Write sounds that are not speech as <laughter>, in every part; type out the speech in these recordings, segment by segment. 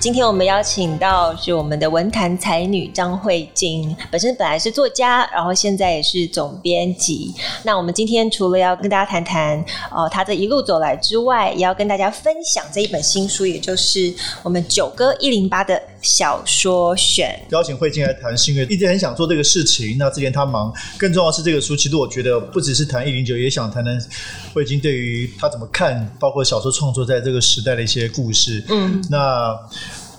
今天我们邀请到是我们的文坛才女张慧晶，本身本来是作家，然后现在也是总编辑。那我们今天除了要跟大家谈谈哦她这一路走来之外，也要跟大家分享这一本新书，也就是我们九歌一零八的小说选。邀请慧晶来谈，是因为一直很想做这个事情。那之前她忙，更重要的是这个书，其实我觉得不只是谈一零九，也想谈谈慧晶对于她怎么看，包括小说创作在这个时代的一些故事。嗯，那。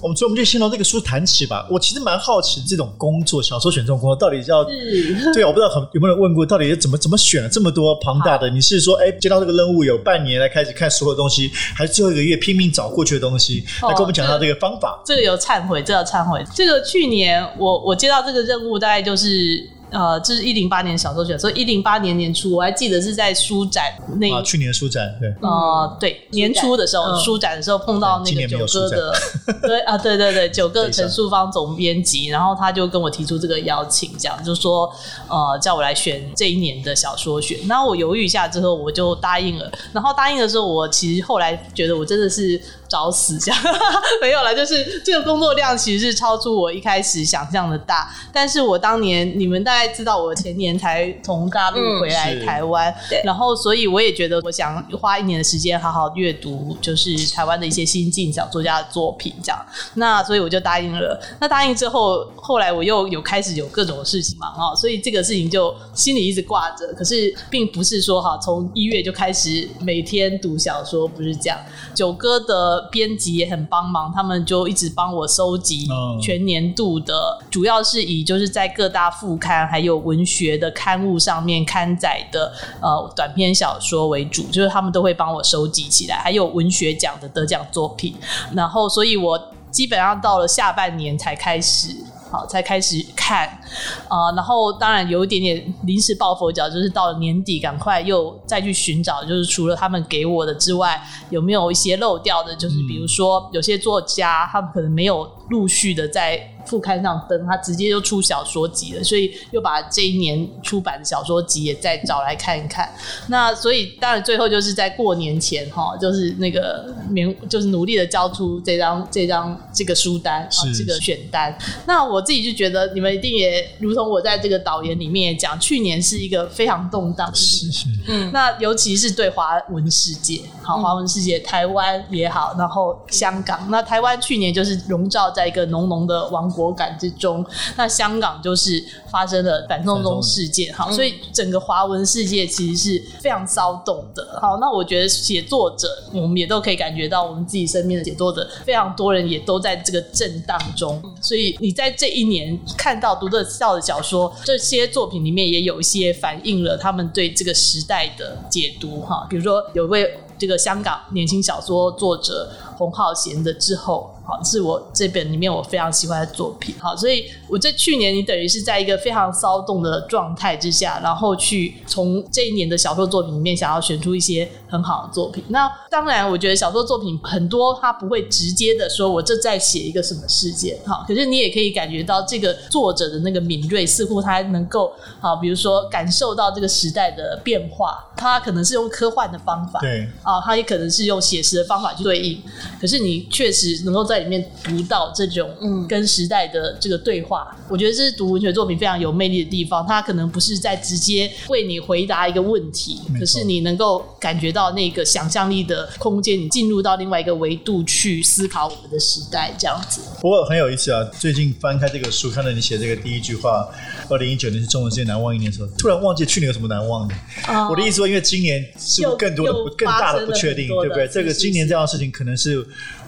我们所以我们就先从这个书谈起吧。我其实蛮好奇，这种工作，小说选这种工作，到底要是 <laughs> 对，我不知道很有没有人问过，到底怎么怎么选了这么多庞大的？你是说，哎，接到这个任务有半年来开始看所有东西，还是最后一个月拼命找过去的东西？来跟我们讲到这个方法。这个有忏悔，这个忏悔。这个去年我我接到这个任务，大概就是。呃，这是一零八年小说选，所以一零八年年初，我还记得是在书展那啊，去年书展对，呃，对，年初的时候，书展的时候碰到那个九哥的，<laughs> 对啊，对对对，九哥陈树芳总编辑，然后他就跟我提出这个邀请，这样就说呃，叫我来选这一年的小说选，然后我犹豫一下之后，我就答应了，然后答应的时候，我其实后来觉得我真的是。找死这样 <laughs> 没有了，就是这个工作量其实是超出我一开始想象的大。但是我当年你们大概知道，我前年才从大陆回来台湾，嗯，然后所以我也觉得我想花一年的时间好好阅读，就是台湾的一些新晋小作家的作品这样。那所以我就答应了。那答应之后，后来我又有开始有各种事情嘛，啊，所以这个事情就心里一直挂着。可是并不是说哈，从一月就开始每天读小说，不是这样。九哥的。编辑也很帮忙，他们就一直帮我收集全年度的，主要是以就是在各大副刊还有文学的刊物上面刊载的呃短篇小说为主，就是他们都会帮我收集起来，还有文学奖的得奖作品，然后所以我基本上到了下半年才开始。好，才开始看，啊、呃，然后当然有一点点临时抱佛脚，就是到了年底，赶快又再去寻找，就是除了他们给我的之外，有没有一些漏掉的？就是比如说有些作家，他们可能没有陆续的在。副刊上登，他直接就出小说集了，所以又把这一年出版的小说集也再找来看一看。那所以当然最后就是在过年前哈，就是那个勉，就是努力的交出这张这张这个书单啊，这个选单。那我自己就觉得，你们一定也如同我在这个导言里面也讲，去年是一个非常动荡的年。嗯，那尤其是对华文世界，好，华文世界，台湾也好，然后香港。那台湾去年就是笼罩在一个浓浓的亡国感之中，那香港就是发生了反送中事件，好，所以整个华文世界其实是非常骚动的。好，那我觉得写作者，我们也都可以感觉到，我们自己身边的写作者，非常多人也都在这个震荡中。所以你在这一年看到读得笑的小说，这些作品里面也有一些反映了他们对这个时代的解读。哈，比如说有位这个香港年轻小说作者洪浩贤的《之后》。好，是我这本里面我非常喜欢的作品。好，所以我在去年你等于是在一个非常骚动的状态之下，然后去从这一年的小说作品里面想要选出一些很好的作品。那当然，我觉得小说作品很多，它不会直接的说我这在写一个什么事件。哈，可是你也可以感觉到这个作者的那个敏锐，似乎他能够啊，比如说感受到这个时代的变化。他可能是用科幻的方法，对啊，他也可能是用写实的方法去对应。可是你确实能够在里面读到这种嗯跟时代的这个对话，嗯，我觉得这是读文学作品非常有魅力的地方。它可能不是在直接为你回答一个问题，可是你能够感觉到那个想象力的空间，你进入到另外一个维度去思考我们的时代这样子。不过很有意思啊！最近翻开这个书，看到你写这个第一句话，二零一九年是中文世界难忘一年的时候，突然忘记去年有什么难忘的。哦，我的意思说，因为今年是不是更多的更大的不确定，对不对？这个今年这样的事情可能是。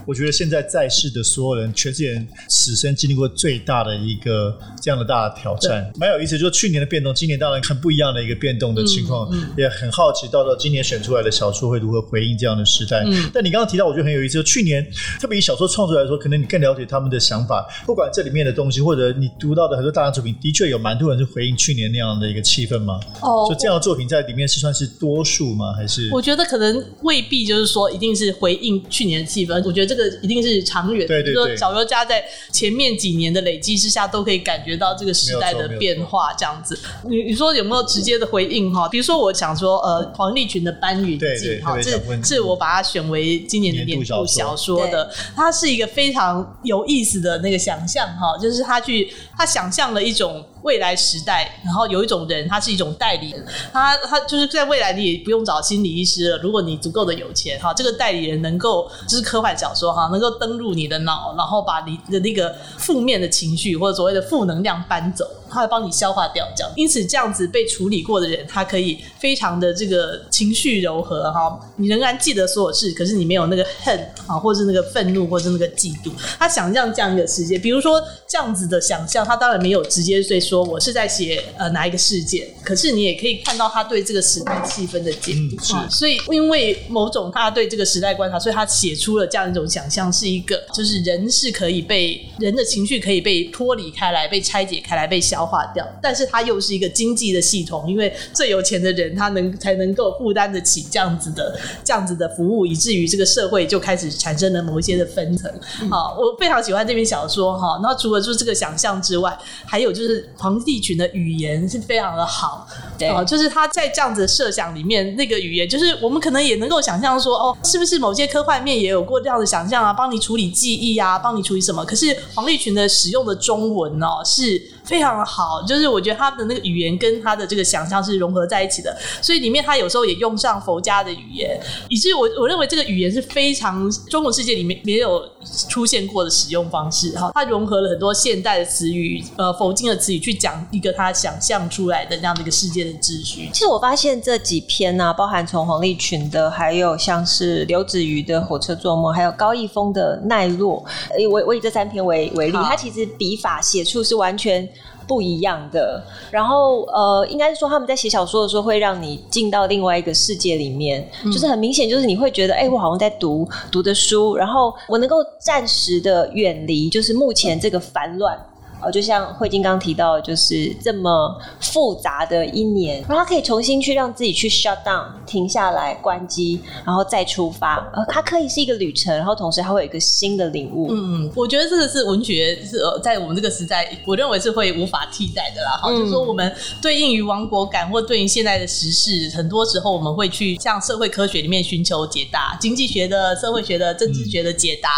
我觉得现在在世世的所有人，全世界人此生经历过最大的一个这样的大的挑战，蛮有意思。就是去年的变动，今年当然很不一样的一个变动的情况，嗯嗯、也很好奇，到时候今年选出来的小说会如何回应这样的时代。嗯、但你刚刚提到，我觉得很有意思。就去年，特别以小说创作来说，可能你更了解他们的想法，不管这里面的东西，或者你读到的很多大量作品，的确有蛮多人是回应去年那样的一个气氛吗？哦，就这样的作品在里面是算是多数吗？还是？我觉得可能未必，就是说一定是回应去年的气氛。我觉得这个一定是长远的，对对对，就是说小说家在前面几年的累积之下，都可以感觉到这个时代的变化。这样子，你你说有没有直接的回应哈？比如说，我想说，呃，黄立群的《班云记》哈，这是我把它选为今年的年度小说的。它是一个非常有意思的那个想象哈，就是他去他想象了一种。未来时代，然后有一种人，他是一种代理人，他他就是在未来你也不用找心理医师了。如果你足够的有钱，哈，这个代理人能够就是科幻小说哈，能够登入你的脑，然后把你的那个负面的情绪或者所谓的负能量搬走，他会帮你消化掉，这样。因此，这样子被处理过的人，他可以非常的这个情绪柔和哈，你仍然记得所有事，可是你没有那个恨啊，或是那个愤怒，或是那个嫉妒。他想象这样一个世界，比如说这样子的想象，他当然没有直接对。说我是在写呃哪一个事件，可是你也可以看到他对这个时代气氛的解读，嗯啊，所以因为某种他对这个时代观察，所以他写出了这样一种想象，是一个就是人是可以被人的情绪可以被脱离开来，被拆解开来，被消化掉，但是他又是一个经济的系统，因为最有钱的人他能才能够负担得起这样子的这样子的服务，以至于这个社会就开始产生了某一些的分层。好，我非常喜欢这篇小说哈，那除了就是这个想象之外，还有就是。黄帝群的语言是非常的好，对，哦，就是他在这样子的设想里面，那个语言就是我们可能也能够想象说，哦，是不是某些科幻面也有过这样的想象啊？帮你处理记忆啊，帮你处理什么？可是黄帝群的使用的中文哦是。非常的好，就是我觉得他的那个语言跟他的这个想象是融合在一起的，所以里面他有时候也用上佛家的语言，以至于我我认为这个语言是非常中国世界里面没有出现过的使用方式。哈，它融合了很多现代的词语，呃，佛经的词语去讲一个他想象出来的那样的一个世界的秩序。其实我发现这几篇呢、啊，包含从黄立群的，还有像是刘子瑜的《火车做梦》，还有高逸峰的《奈落》，我我以这三篇为为例，他其实笔法写出是完全。不一样的，然后呃，应该是说他们在写小说的时候，会让你进到另外一个世界里面，嗯、就是很明显，就是你会觉得，哎，我好像在读读的书，然后我能够暂时的远离，就是目前这个烦乱。哦，就像慧晶刚提到，就是这么复杂的一年，然后他可以重新去让自己去 shut down，停下来，关机，然后再出发。呃，它可以是一个旅程，然后同时它会有一个新的领悟。嗯，我觉得这个是文学是呃在我们这个时代，我认为是会无法替代的啦。好，就是说我们对应于亡国感或对应现在的时事，很多时候我们会去向社会科学里面寻求解答，经济学的、社会学的、政治学的解答。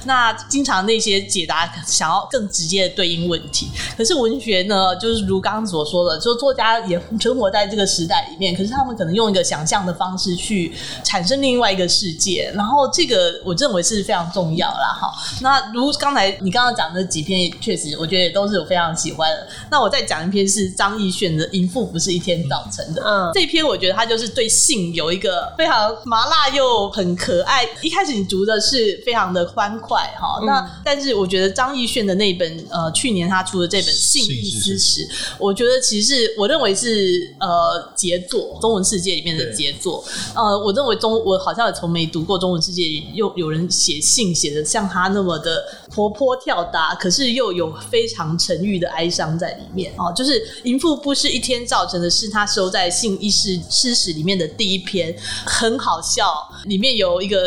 嗯、那经常那些解答想要更直接的对应。问题，可是文学呢，就是如刚刚所说的，就作家也生活在这个时代里面，可是他们可能用一个想象的方式去产生另外一个世界，然后这个我认为是非常重要啦。哈，那如刚才你刚刚讲的几篇，确实我觉得也都是我非常喜欢的。那我再讲一篇是张艺炫的《淫妇不是一天造成的》，嗯，这篇我觉得他就是对性有一个非常麻辣又很可爱。一开始你读的是非常的欢快哈，嗯、那但是我觉得张艺炫的那本呃去年。他出的这本《性异思史》，我觉得其实我认为是呃杰作，中文世界里面的杰作。呃，我认为中我好像也从没读过中文世界里又有人写信写的像他那么的活泼跳达，可是又有非常沉郁的哀伤在里面哦、呃。就是淫妇不是一天造成的，是他收在《性异思史》里面的第一篇，很好笑，里面有一个。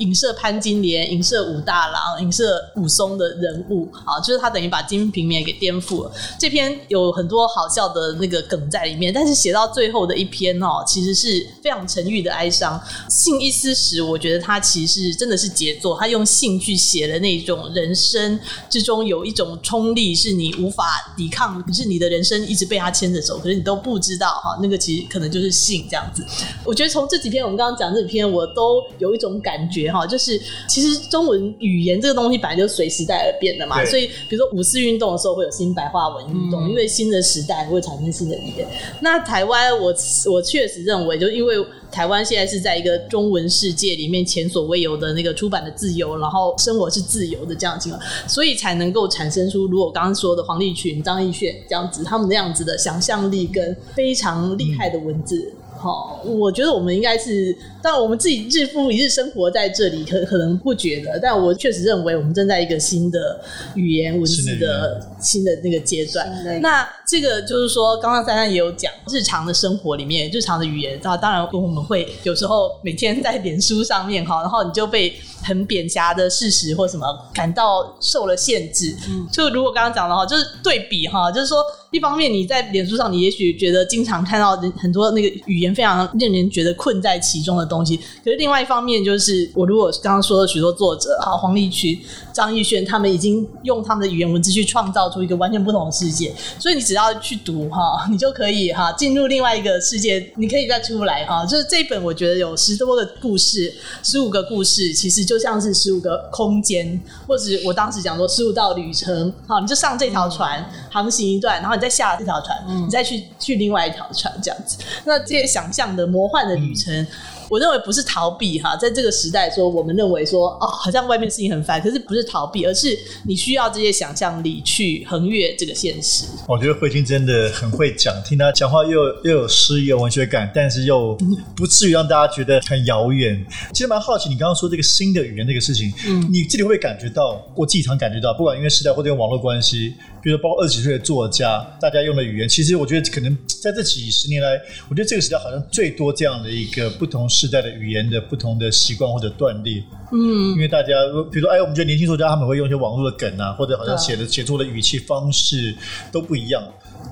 影射潘金莲，影射武大郎，影射武松的人物啊，就是他等于把金瓶梅给颠覆了。这篇有很多好笑的那个梗在里面，但是写到最后的一篇哦，其实是非常沉郁的哀伤。性一思史，我觉得他其实真的是杰作，他用性去写了那种人生之中有一种冲力是你无法抵抗，可是你的人生一直被他牵着走，可是你都不知道哈，那个其实可能就是性这样子。我觉得从这几篇我们刚刚讲这篇，我都有一种感觉。觉哈，就是其实中文语言这个东西本来就随时代而变的嘛，所以比如说五四运动的时候会有新白话文运动，嗯、因为新的时代会产生新的语言。那台湾，我我确实认为，就因为台湾现在是在一个中文世界里面前所未有的那个出版的自由，然后生活是自由的这样的情况，所以才能够产生出如果刚刚说的黄立群、张艺炫这样子，他们那样子的想象力跟非常厉害的文字。嗯好，我觉得我们应该是，但我们自己日复一日生活在这里，可可能不觉得，但我确实认为我们正在一个新的语言文字的新的那个阶段。那这个就是说，刚刚珊珊也有讲，日常的生活里面，日常的语言，那当然我们会有时候每天在脸书上面哈，然后你就被。很扁狭的事实或什么感到受了限制，嗯，就如果刚刚讲的话，就是对比哈，就是说，一方面你在脸书上，你也许觉得经常看到很多那个语言非常令人觉得困在其中的东西，可是另外一方面，就是我如果刚刚说的许多作者哈，黄立群、张艺轩，他们已经用他们的语言文字去创造出一个完全不同的世界，所以你只要去读哈，<laughs> 你就可以哈进入另外一个世界，你可以再出来哈。就是这一本，我觉得有十多个故事，十五个故事，其实。就像是十五个空间，或者我当时讲说十五道旅程，好，你就上这条船航行一段，然后你再下这条船，嗯、你再去去另外一条船，这样子。那这些想象的魔幻的旅程。嗯我认为不是逃避哈，在这个时代说，我们认为说哦，好像外面事情很烦，可是不是逃避，而是你需要这些想象力去横越这个现实。我觉得慧君真的很会讲，听他讲话又又有诗意、有文学感，但是又 <laughs> 不至于让大家觉得很遥远。其实蛮好奇，你刚刚说这个新的语言这个事情，嗯，你自己会不会感觉到？我自己常感觉到，不管因为时代或者用网络关系，比如说包括二十几岁的作家，大家用的语言，其实我觉得可能在这几十年来，我觉得这个时代好像最多这样的一个不同。时代的语言的不同的习惯或者断裂，嗯，因为大家比如说，哎，我们觉得年轻作家他们会用一些网络的梗啊，或者好像写的写作的语气方式都不一样，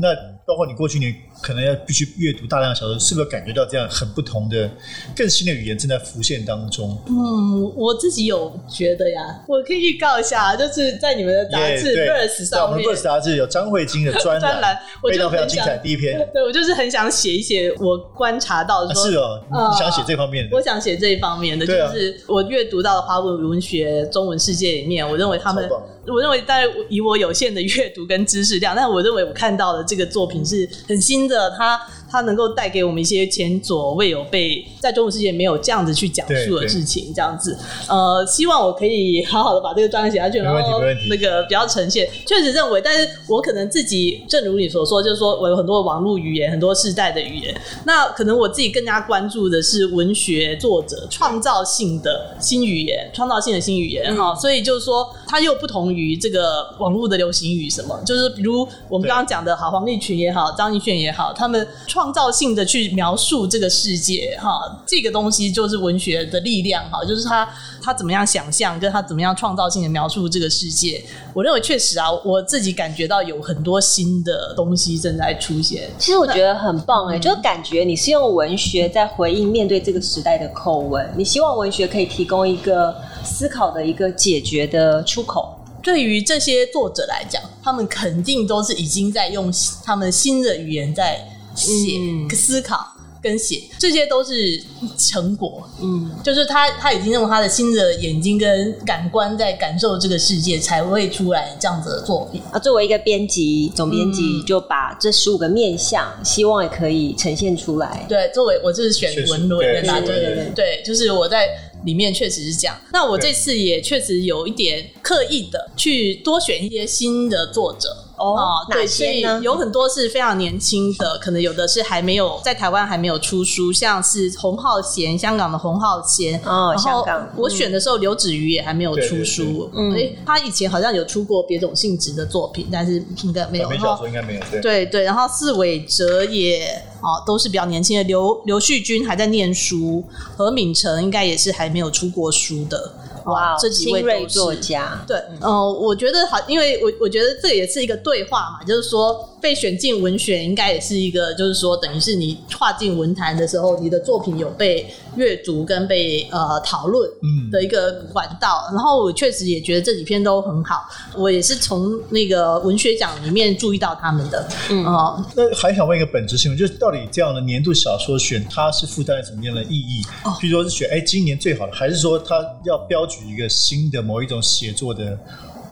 那。包括你过去，你可能要必须阅读大量的小说，是不是感觉到这样很不同的、更新的语言正在浮现当中？嗯，我自己有觉得呀，我可以预告一下，就是在你们的杂志《Verse》上面，《Verse》杂志有张慧晶的专栏，<laughs> 非常非常精彩。第一篇，对，<laughs> 我就是很想写一写我观察到的说，是哦，你想写这方面的？我想写这一方面的，就是我阅读到的华文文学中文世界里面，我认为他们。我认为，在以我有限的阅读跟知识量，但我认为我看到的这个作品是很新着他它能够带给我们一些前所未有被在中文世界没有这样子去讲述的事情，这样子。呃，希望我可以好好的把这个专栏写下去，然后那个比较呈现。确实认为，但是我可能自己，正如你所说，就是说我有很多网络语言，很多世代的语言，那可能我自己更加关注的是文学作者创造性的新语言，创造性的新语言哈。所以就是说，它又不同于。这个网络的流行语什么，就是比如我们刚刚讲的，好，黄立群也好，张亦绚也好，他们创造性的去描述这个世界，哈，这个东西就是文学的力量，哈，就是他他怎么样想象，跟他怎么样创造性的描述这个世界。我认为确实啊，我自己感觉到有很多新的东西正在出现。其实我觉得很棒哎、欸，就感觉你是用文学在回应面对这个时代的口吻，你希望文学可以提供一个思考的一个解决的出口。对于这些作者来讲，他们肯定都是已经在用他们新的语言在写、嗯、思考跟写，这些都是成果。嗯，就是他他已经用他的新的眼睛跟感官在感受这个世界，才会出来这样子的作品。啊，作为一个编辑总编辑，就把这十五个面相，希望也可以呈现出来。对，作为我这是选文论的，对对对对，就是我在。里面确实是这样。那我这次也确实有一点刻意的去多选一些新的作者哦。对，所以？有很多是非常年轻的，可能有的是还没有在台湾还没有出书，像是洪浩贤，香港的洪浩贤哦。香港，我选的时候刘子瑜也还没有出书。嗯，哎，他以前好像有出过别种性质的作品，但是应该没有。没小说应该没有。对对对，然后四尾哲也。哦，都是比较年轻的。刘刘旭君还在念书，何敏成应该也是还没有出过书的。哇，这几位作家。对，嗯、呃，我觉得好，因为我我觉得这也是一个对话嘛，就是说。被选进文选，应该也是一个，就是说，等于是你跨进文坛的时候，你的作品有被阅读跟被呃讨论的一个管道。嗯、然后我确实也觉得这几篇都很好，我也是从那个文学奖里面注意到他们的。嗯，呃、那还想问一个本质性问，就是到底这样的年度小说选，它是附带了什么样的意义？哦，比如说是选哎今年最好的，还是说它要标举一个新的某一种写作的？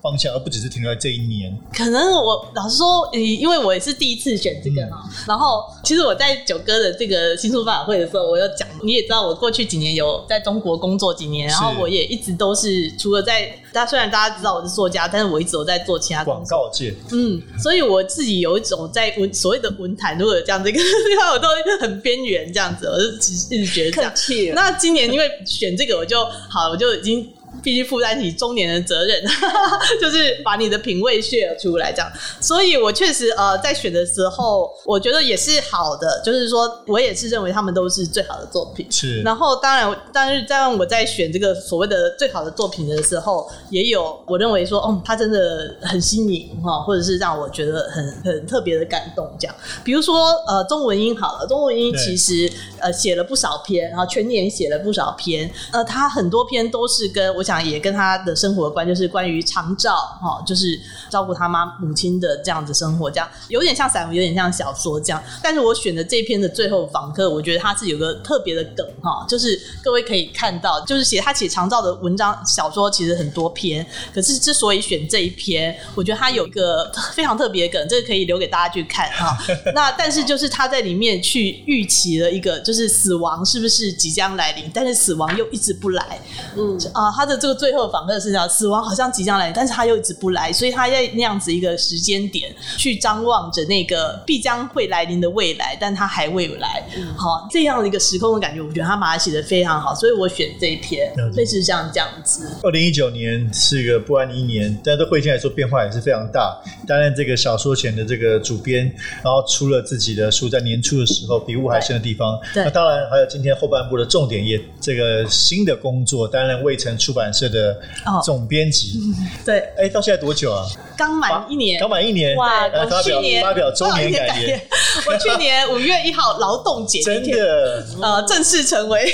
方向，而不只是停留在这一年。可能我老实说，因为我也是第一次选这个嘛。嗯、然后，其实我在九哥的这个新书发表会的时候，我有讲，你也知道，我过去几年有在中国工作几年，然后我也一直都是除了在，大家虽然大家知道我是作家，但是我一直都在做其他广告界。嗯，所以我自己有一种在文所谓的文坛，如果有这样子一个地方，<laughs> 我都很边缘这样子，我就一直觉得这样。那今年因为选这个，我就好，我就已经。必须负担起中年的责任，<laughs> 就是把你的品味 share 出来，这样。所以我确实呃，在选的时候，我觉得也是好的，就是说我也是认为他们都是最好的作品。是。然后当然，但是在我在选这个所谓的最好的作品的时候，也有我认为说，哦，他真的很新颖哈，或者是让我觉得很很特别的感动这样。比如说呃，中文音好了，中文音其实对呃写了不少篇，然后全年写了不少篇，呃，他很多篇都是跟我。想也跟他的生活有关，就是关于长照哈，就是照顾他妈母亲的这样子生活，这样有点像散文，有点像小说这样。但是我选的这篇的最后访客，我觉得他是有个特别的梗哈，就是各位可以看到，就是写他写长照的文章小说其实很多篇，可是之所以选这一篇，我觉得他有一个非常特别的梗，这个可以留给大家去看哈。<laughs> 那但是就是他在里面去预期了一个，就是死亡是不是即将来临，但是死亡又一直不来，嗯啊，他的。这个最后访客是这样，死亡好像即将来临，但是他又一直不来，所以他在那样子一个时间点去张望着那个必将会来临的未来，但他还未来。嗯、好，这样的一个时空的感觉，我觉得他把它写的非常好，所以我选这一篇，类似像这样子。二零一九年是一个不安的一年，但是对慧卿来说变化也是非常大。担任这个小说前的这个主编，然后出了自己的书，在年初的时候比雾还深的地方。对，那当然还有今天后半部的重点，也这个新的工作，担任卫城出版。社的总编辑，<laughs> 对，哎，到现在多久啊？刚满一年，刚满一年，哇！我去年发表周年感言，我去年五月一号劳动节 <laughs> 真的，呃，正式成为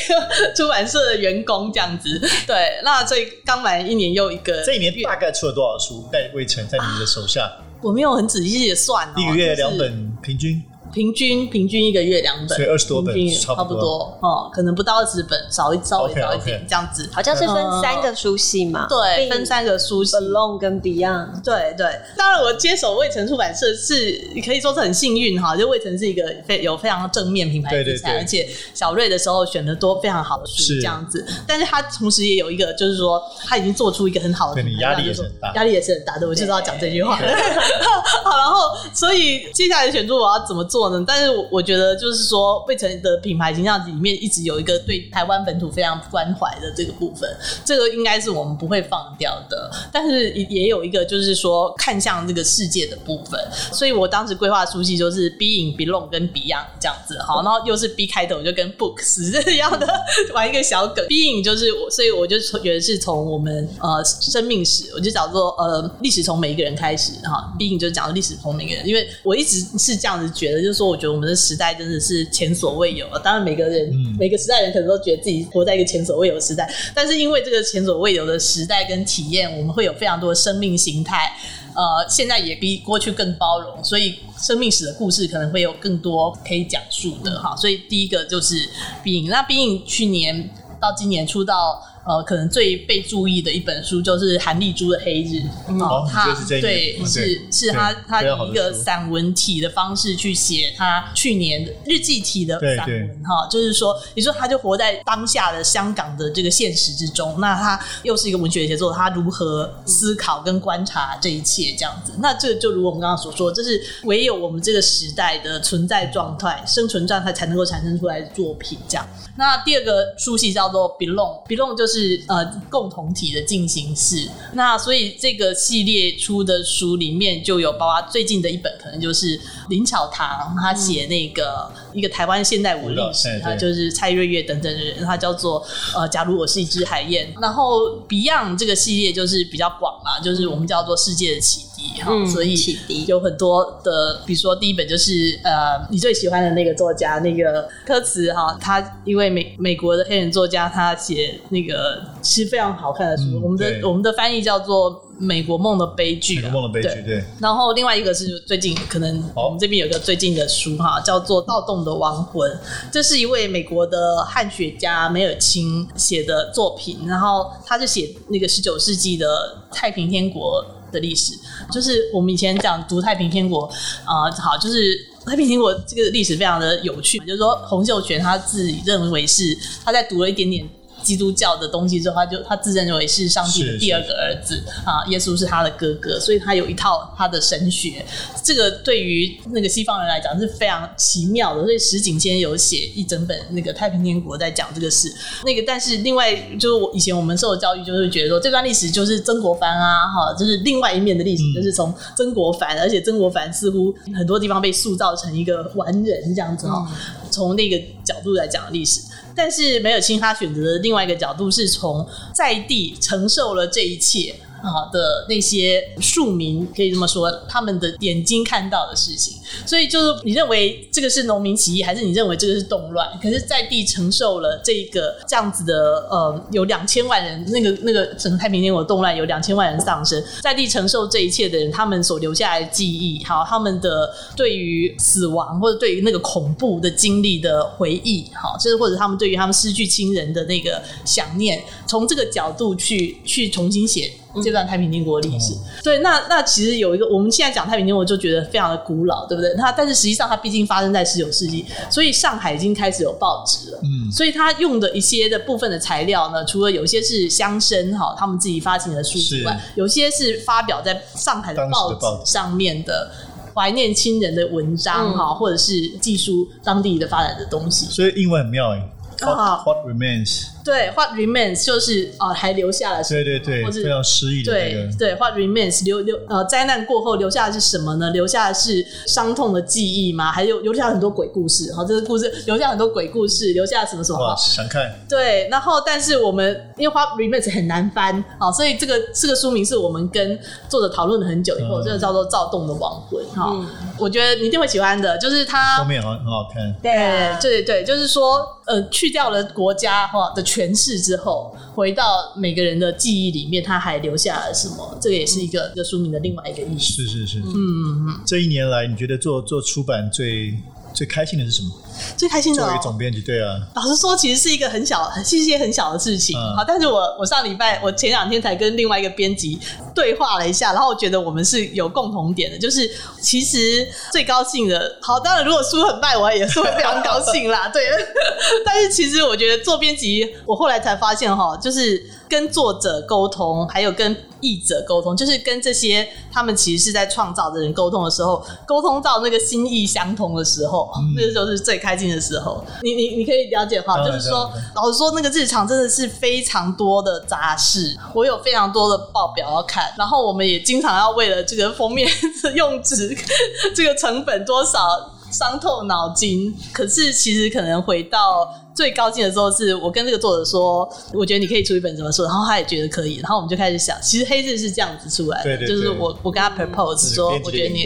出版社的员工，这样子。对，那这刚满一年又一个，这一年大概出了多少书？在卫城，在你的手下，我没有很仔细的算，一个月两本平均。平均平均一个月两本，所以二十多本，差不多哦，可能不到二十本，少一稍微少一点这样子，好像是分三个书系嘛，对，分三个书系，Belong 跟 Beyond，对对。当然，我接手未城出版社是可以说是很幸运哈，就未城是一个非有非常正面品牌题材，而且小瑞的时候选的都非常好的书这样子。但是他同时也有一个，就是说他已经做出一个很好的品牌，压力也是很大，压力也是很大的。我就是要讲这句话。<laughs> 好，然后所以接下来选出我要怎么做？但是我我觉得就是说，卫城的品牌形象里面一直有一个对台湾本土非常关怀的这个部分，这个应该是我们不会放掉的。但是也有一个就是说看向这个世界的部分，所以我当时规划书系就是 Being、Belong 跟 Beyond 这样子，好，然后又是 B 开头，就跟 Books <laughs> 这样的玩一个小梗。Being 就是我，所以我就觉得是从我们呃生命史，我就叫做呃历史从每一个人开始哈。Being 就是讲历史从每一个人，因为我一直是这样子觉得，就说我觉得。我们的时代真的是前所未有了。当然，每个人、嗯、每个时代人可能都觉得自己活在一个前所未有的时代。但是，因为这个前所未有的时代跟体验，我们会有非常多的生命形态。呃，现在也比过去更包容，所以生命史的故事可能会有更多可以讲述的哈。所以，第一个就是 Being。那 Being 去年到今年出到。呃，可能最被注意的一本书就是韩丽珠的《黑日》。哦，他对是是他他以一个散文体的方式去写他去年日记体的散文哈，就是说，你说他就活在当下的香港的这个现实之中。那他又是一个文学写作，他如何思考跟观察这一切这样子？那这个就如我们刚刚所说，这是唯有我们这个时代的存在状态、生存状态才能够产生出来的作品这样。那第二个书系叫做 Belong，Belong 就是是呃共同体的进行式。那所以这个系列出的书里面就有包括最近的一本，可能就是林巧堂他写那个一个台湾现代文历史，他就是蔡瑞月等等的人，他叫做呃假如我是一只海燕。然后 Beyond 这个系列就是比较广。嘛，就是我们叫做世界的启迪哈，嗯、所以启迪有很多的，比如说第一本就是呃你最喜欢的那个作家那个歌词哈，他因为美美国的黑人作家，他写那个其实非常好看的书，嗯、我们的我们的翻译叫做。美国梦的悲剧，美国梦的悲剧，对，对。然后另外一个是最近可能我们这边有一个最近的书哈，叫做《盗洞的亡魂》，这是一位美国的汉学家梅尔钦写的作品。然后他是写那个十九世纪的太平天国的历史，就是我们以前讲读太平天国啊、呃，好，就是太平天国这个历史非常的有趣，就是说洪秀全他自己认为是他在读了一点点。基督教的东西之后，他就他自认为是上帝的第二个儿子啊，耶稣是他的哥哥，所以他有一套他的神学。这个对于那个西方人来讲是非常奇妙的。所以石井先有写一整本那个《太平天国》在讲这个事。那个但是另外就是我以前我们受的教育就是觉得说这段历史就是曾国藩啊，哈，就是另外一面的历史，嗯、就是从曾国藩，而且曾国藩似乎很多地方被塑造成一个完人这样子哈，从、嗯、那个角度来讲的历史。但是没有亲他选择的另外一个角度是从在地承受了这一切。啊的那些庶民可以这么说，他们的眼睛看到的事情，所以就是你认为这个是农民起义，还是你认为这个是动乱？可是在地承受了这个这样子的呃，有两千万人，那个那个整个太平天国动乱有两千万人丧生，在地承受这一切的人，他们所留下来的记忆，好，他们的对于死亡或者对于那个恐怖的经历的回忆，好，就是或者他们对于他们失去亲人的那个想念，从这个角度去去重新写。这段太平天国历史，嗯、对，那那其实有一个，我们现在讲太平天国就觉得非常的古老，对不对？它但是实际上它毕竟发生在十九世纪，所以上海已经开始有报纸了，嗯，所以它用的一些的部分的材料呢，除了有些是乡绅哈他们自己发行的书之外，有些是发表在上海的报纸上面的怀念亲人的文章哈，或者是记述当地的发展的东西，所以英文很妙哎，What, what remains。对，What remains 就是啊，还留下了什么？对对对，或是非常诗意的、那个。对对，What remains 留留呃，灾难过后留下的是什么呢？留下的是伤痛的记忆吗？还有留下很多鬼故事。好，这个故事留下很多鬼故事，留下什么什么？哇，想看。对，然后但是我们因为 What remains 很难翻，好，所以这个这个书名是我们跟作者讨论了很久以后，嗯、这个叫做《躁动的亡魂》哈。嗯、我觉得你一定会喜欢的，就是它封面很很好看。对对对，就是说呃，去掉了国家哈的。诠释之后，回到每个人的记忆里面，他还留下了什么？这个也是一个一个书名的另外一个意思。是是是，嗯嗯嗯。这一年来，你觉得做做出版最最开心的是什么？最开心的、哦，作为总编辑，对啊。老实说，其实是一个很小，是一些很小的事情。好、嗯，但是我我上礼拜，我前两天才跟另外一个编辑对话了一下，然后我觉得我们是有共同点的，就是其实最高兴的，好，当然如果书很卖，我也是会非常高兴啦。对，<laughs> 但是其实我觉得做编辑，我后来才发现哈，就是跟作者沟通，还有跟译者沟通，就是跟这些他们其实是在创造的人沟通的时候，沟通到那个心意相通的时候，嗯、那个时候是最开心的时候。你你你可以了解哈，就是说，老实说，那个日常真的是非常多的杂事，我有非常多的报表要看，然后我们也经常要为了这个封面 <laughs> 用纸，<laughs> 这个成本多少伤透脑筋。可是其实可能回到。最高兴的时候是我跟这个作者说，我觉得你可以出一本什么书，然后他也觉得可以，然后我们就开始想，其实黑字是这样子出来的，就是我我跟他 propose 说，我觉得你，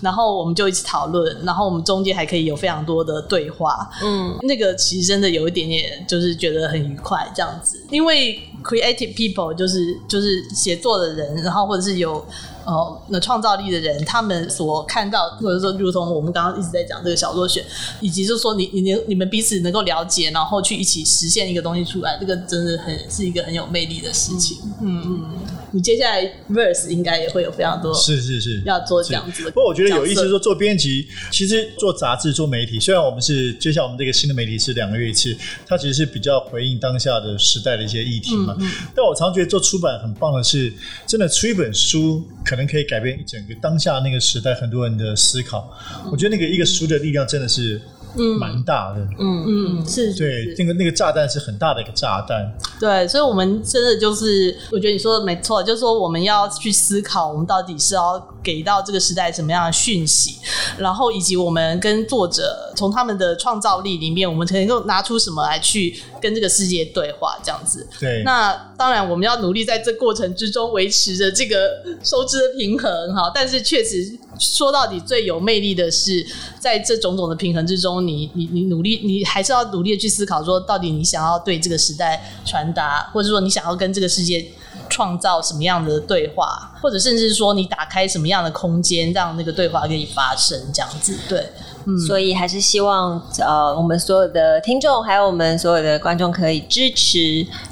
然后我们就一起讨论，然后我们中间还可以有非常多的对话，嗯，那个其实真的有一点点就是觉得很愉快这样子，因为 creative people 就是就是写作的人，然后或者是有。哦，那创造力的人，他们所看到，或者说，如同我们刚刚一直在讲这个小作选，以及就是说你，你你你们彼此能够了解，然后去一起实现一个东西出来，这个真的很是一个很有魅力的事情。嗯嗯，你接下来 verse 应该也会有非常多，是是是，要做这样子的。不过我觉得有意思，说做编辑，其实做杂志、做媒体，虽然我们是就像我们这个新的媒体是两个月一次，它其实是比较回应当下的时代的一些议题嘛。嗯嗯，但我常觉得做出版很棒的是，真的出一本书。可能可以改变一整个当下那个时代很多人的思考。我觉得那个一个书的力量真的是嗯，蛮大的，嗯嗯，是，对，那个那个炸弹是很大的一个炸弹，对，所以我们真的就是，我觉得你说的没错，就是说我们要去思考，我们到底是要给到这个时代什么样的讯息，然后以及我们跟作者从他们的创造力里面，我们能够拿出什么来去跟这个世界对话，这样子。对，那当然我们要努力在这过程之中维持着这个收支的平衡哈，但是确实说到底最有魅力的是在这种种的平衡之中。你你你努力，你还是要努力的去思考，说到底你想要对这个时代传达，或者说你想要跟这个世界创造什么样的对话，或者甚至说你打开什么样的空间，让那个对话可以发生，这样子。对，嗯，所以还是希望呃，我们所有的听众还有我们所有的观众可以支持，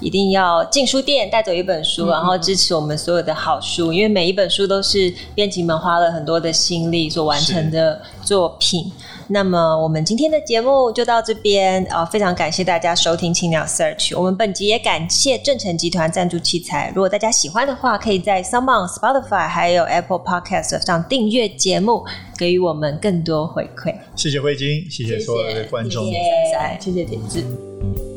一定要进书店带走一本书，然后支持我们所有的好书，因为每一本书都是编辑们花了很多的心力所完成的作品。那么我们今天的节目就到这边啊、呃，非常感谢大家收听青鸟 Search。我们本集也感谢正成集团赞助器材。如果大家喜欢的话，可以在 s o m e o n、Spotify 还有 Apple Podcast 上订阅节目，给予我们更多回馈。谢谢慧晶，谢谢所有的观众，谢谢，谢谢，谢谢点子。